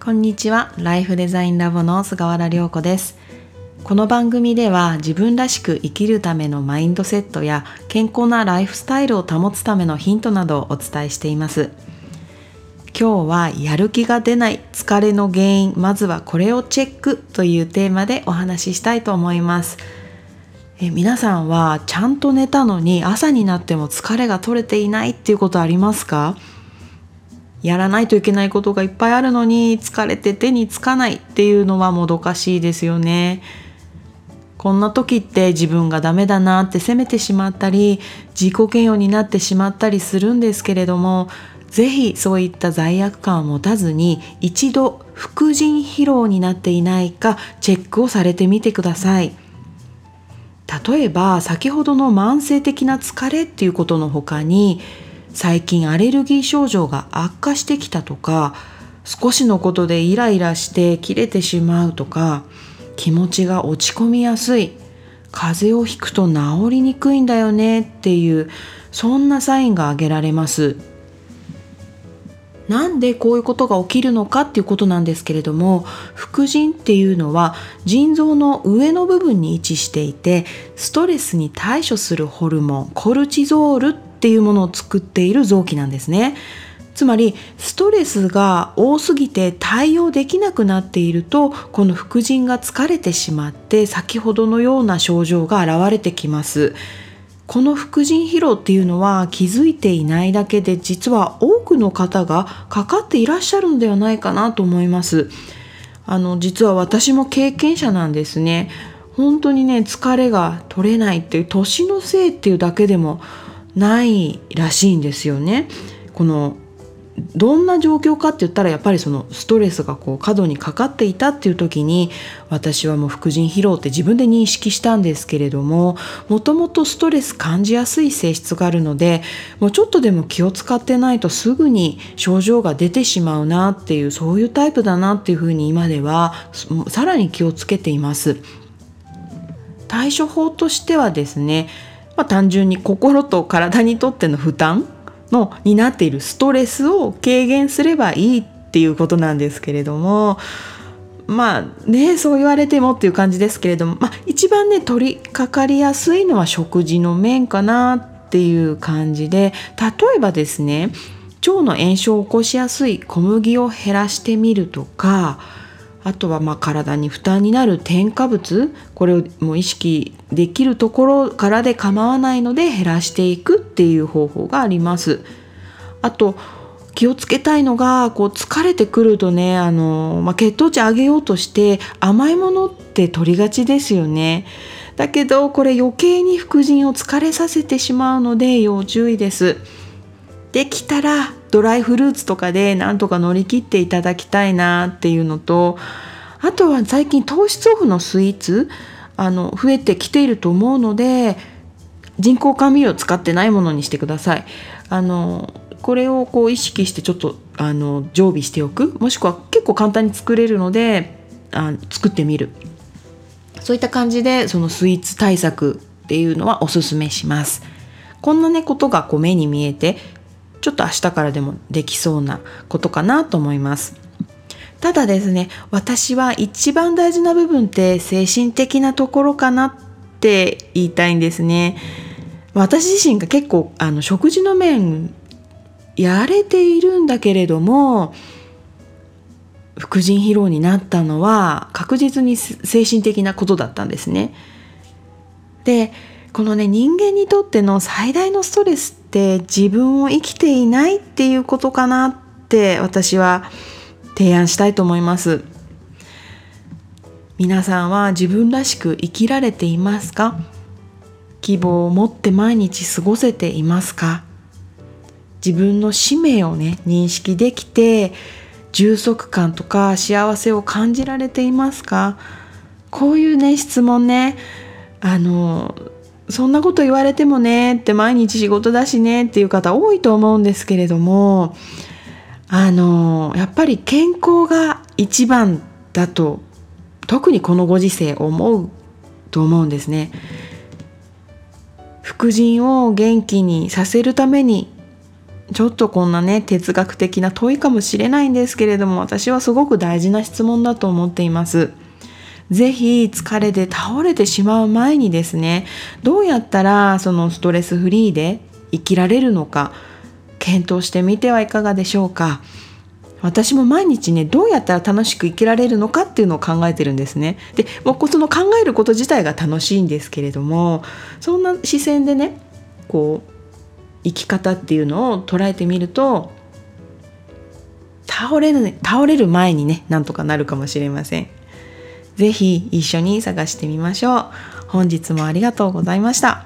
こんにちは。ライフデザインラボの菅原涼子です。この番組では自分らしく生きるためのマインドセットや健康なライフスタイルを保つためのヒントなどをお伝えしています。今日はやる気が出ない疲れの原因まずはこれをチェックというテーマでお話ししたいと思います。え皆さんはちゃんと寝たのに朝になっても疲れが取れていないっていうことありますか？やらないといけないことがいっぱいあるのに疲れて手につかないっていうのはもどかしいですよね。こんな時って自分がダメだなって責めてしまったり自己嫌悪になってしまったりするんですけれども是非そういった罪悪感を持たずに一度副腎疲労になっていないかチェックをされてみてください。例えば先ほどの慢性的な疲れっていうことの他に最近アレルギー症状が悪化してきたとか少しのことでイライラして切れてしまうとか気持ちが落ち込みやすい風邪をひくと治りにくいんだよねっていうそんなサインが挙げられます。なんでこういうことが起きるのかっていうことなんですけれども副腎っていうのは腎臓の上の部分に位置していてストレスに対処するホルモンコルチゾールっていうものを作っている臓器なんですね。つまりストレスが多すぎて対応できなくなっているとこの副腎が疲れてしまって先ほどのような症状が現れてきます。この副腎疲労っていうのは気づいていないだけで実は多くの方がかかっていらっしゃるのではないかなと思います。あの実は私も経験者なんですね。本当にね疲れが取れないっていう年のせいっていうだけでもないらしいんですよね。このどんな状況かって言ったらやっぱりそのストレスがこう過度にかかっていたっていう時に私はもう副腎疲労って自分で認識したんですけれどももともとストレス感じやすい性質があるのでもうちょっとでも気を使ってないとすぐに症状が出てしまうなっていうそういうタイプだなっていうふうに今ではさらに気をつけています。対処法としてはですね、まあ、単純に心と体にとっての負担のになっているストレスを軽減すればいいっていうことなんですけれどもまあねそう言われてもっていう感じですけれども、まあ、一番ね取りかかりやすいのは食事の面かなっていう感じで例えばですね腸の炎症を起こしやすい小麦を減らしてみるとかあとはま体に負担になる添加物これをもう意識できるところからで構わないので減らしていくっていう方法があります。あと気をつけたいのがこう疲れてくるとねあの、まあ、血糖値上げようとして甘いものって取りがちですよね。だけどこれ余計に副腎を疲れさせてしまうので要注意です。できたらドライフルーツとかでなんとか乗り切っていただきたいなっていうのとあとは最近糖質オフのスイーツあの増えてきていると思うので人工甘味料使ってないものにしてください。あのこれをこう意識してちょっとあの常備しておくもしくは結構簡単に作れるのであ作ってみるそういった感じでそのスイーツ対策っていうのはおすすめします。こんなねことがこう目に見えてちょっと明日からでもできそうなことかなと思います。ただですね、私は一番大事な部分って精神的なところかなって言いたいんですね。私自身が結構あの食事の面やれているんだけれども副腎疲労になったのは確実に精神的なことだったんですね。でこのね人間にとっての最大のストレスって自分を生きていないっていうことかなって私は提案したいと思います。皆さんは自分らしく生きられていますか？希望を持って毎日過ごせていますか？自分の使命をね認識できて充足感とか幸せを感じられていますか？こういうね質問ねあのそんなこと言われてもねって毎日仕事だしねっていう方多いと思うんですけれどもあのやっぱり健康が一番だと特にこのご時世思うと思うんですね。副腎を元気にさせるためにちょっとこんなね哲学的な問いかもしれないんですけれども私はすごく大事な質問だと思っています。ぜひ疲れて倒れてしまう前にですねどうやったらそのストレスフリーで生きられるのか検討してみてはいかがでしょうか。私も毎日ねどうやったら楽しく生きられるのかっていうのを考えてるんですね。でもうその考えること自体が楽しいんですけれどもそんな視線でねこう生き方っていうのを捉えてみると倒れる、倒れる前にねなんとかなるかもしれません。ぜひ一緒に探してみましょう。本日もありがとうございました。